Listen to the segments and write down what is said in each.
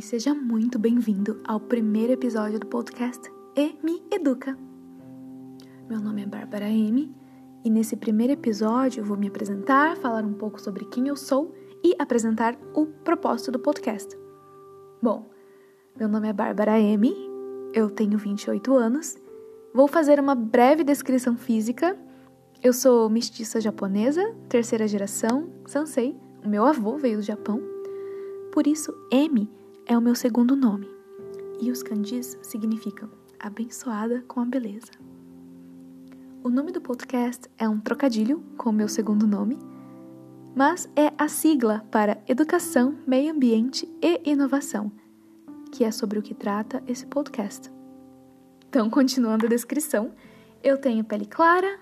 e seja muito bem-vindo ao primeiro episódio do podcast E Me Educa. Meu nome é Bárbara M e nesse primeiro episódio eu vou me apresentar, falar um pouco sobre quem eu sou e apresentar o propósito do podcast. Bom, meu nome é Bárbara M, eu tenho 28 anos, vou fazer uma breve descrição física. Eu sou mestiça japonesa, terceira geração, Sansei, o meu avô veio do Japão. Por isso, M é o meu segundo nome. E os kanjis significam abençoada com a beleza. O nome do podcast é um trocadilho com o meu segundo nome, mas é a sigla para Educação, Meio Ambiente e Inovação, que é sobre o que trata esse podcast. Então, continuando a descrição, eu tenho pele clara,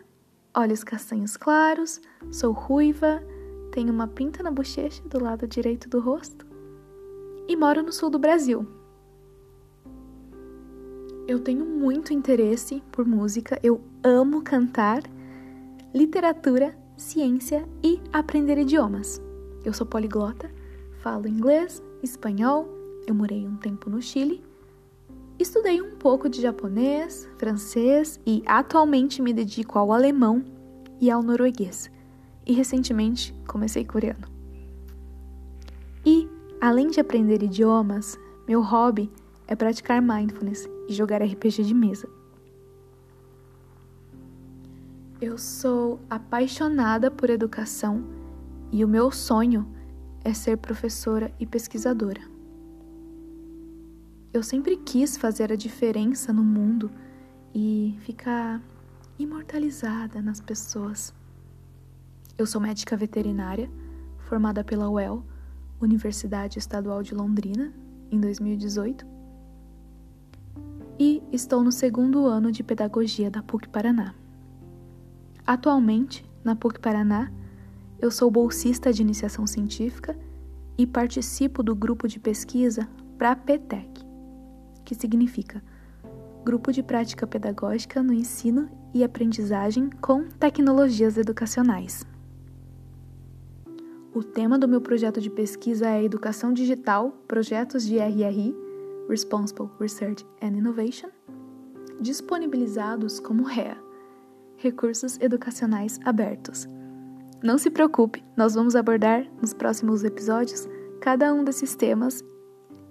olhos castanhos claros, sou ruiva, tenho uma pinta na bochecha do lado direito do rosto e moro no sul do Brasil. Eu tenho muito interesse por música, eu amo cantar, literatura ciência e aprender idiomas. Eu sou poliglota, falo inglês, espanhol, eu morei um tempo no Chile, estudei um pouco de japonês, francês e atualmente me dedico ao alemão e ao norueguês. E recentemente comecei coreano. Além de aprender idiomas, meu hobby é praticar mindfulness e jogar RPG de mesa. Eu sou apaixonada por educação e o meu sonho é ser professora e pesquisadora. Eu sempre quis fazer a diferença no mundo e ficar imortalizada nas pessoas. Eu sou médica veterinária, formada pela UEL, Universidade Estadual de Londrina, em 2018, e estou no segundo ano de pedagogia da PUC Paraná. Atualmente, na PUC Paraná, eu sou bolsista de iniciação científica e participo do grupo de pesquisa PRAPETEC, que significa Grupo de Prática Pedagógica no Ensino e Aprendizagem com Tecnologias Educacionais. O tema do meu projeto de pesquisa é Educação Digital, Projetos de RRI, Responsible Research and Innovation, disponibilizados como REA Recursos Educacionais Abertos. Não se preocupe, nós vamos abordar nos próximos episódios cada um desses temas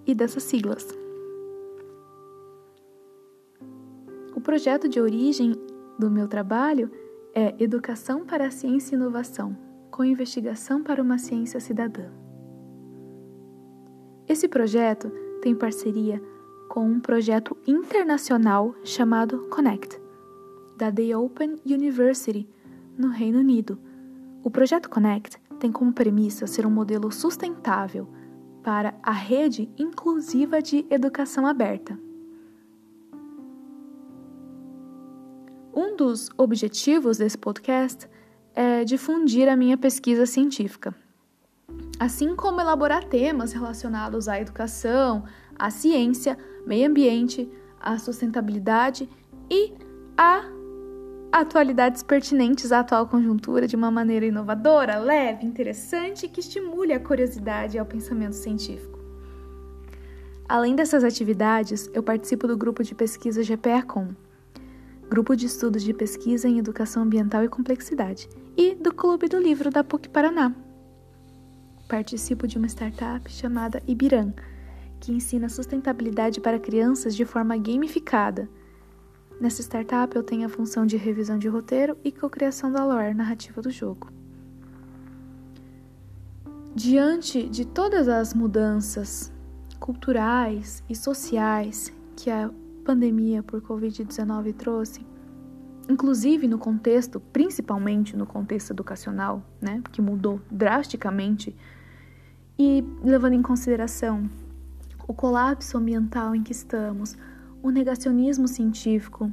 e dessas siglas. O projeto de origem do meu trabalho é Educação para a Ciência e Inovação, com investigação para uma ciência cidadã. Esse projeto tem parceria com um projeto internacional chamado Connect da The Open University, no Reino Unido. O projeto Connect tem como premissa ser um modelo sustentável para a rede inclusiva de educação aberta. Um dos objetivos desse podcast difundir a minha pesquisa científica, assim como elaborar temas relacionados à educação, à ciência, meio ambiente, à sustentabilidade e à atualidades pertinentes à atual conjuntura de uma maneira inovadora, leve, interessante e que estimule a curiosidade e ao pensamento científico. Além dessas atividades, eu participo do grupo de pesquisa GPA-Com, Grupo de Estudos de Pesquisa em Educação Ambiental e Complexidade, e do Clube do Livro da PUC Paraná. Participo de uma startup chamada Ibiram, que ensina sustentabilidade para crianças de forma gamificada Nessa startup, eu tenho a função de revisão de roteiro e cocriação da lore narrativa do jogo. Diante de todas as mudanças culturais e sociais que a pandemia por Covid-19 trouxe, inclusive no contexto, principalmente no contexto educacional, né, que mudou drasticamente, e levando em consideração o colapso ambiental em que estamos, o negacionismo científico,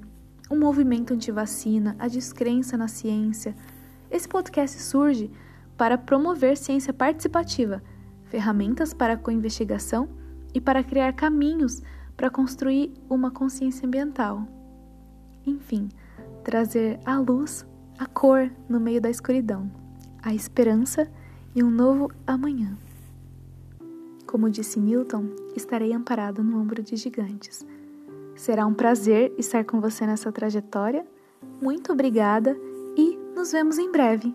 o movimento anti-vacina, a descrença na ciência. Esse podcast surge para promover ciência participativa, ferramentas para a co-investigação e para criar caminhos para construir uma consciência ambiental. Enfim, trazer a luz, a cor no meio da escuridão, a esperança e um novo amanhã. Como disse Newton, estarei amparado no ombro de gigantes. Será um prazer estar com você nessa trajetória. Muito obrigada e nos vemos em breve.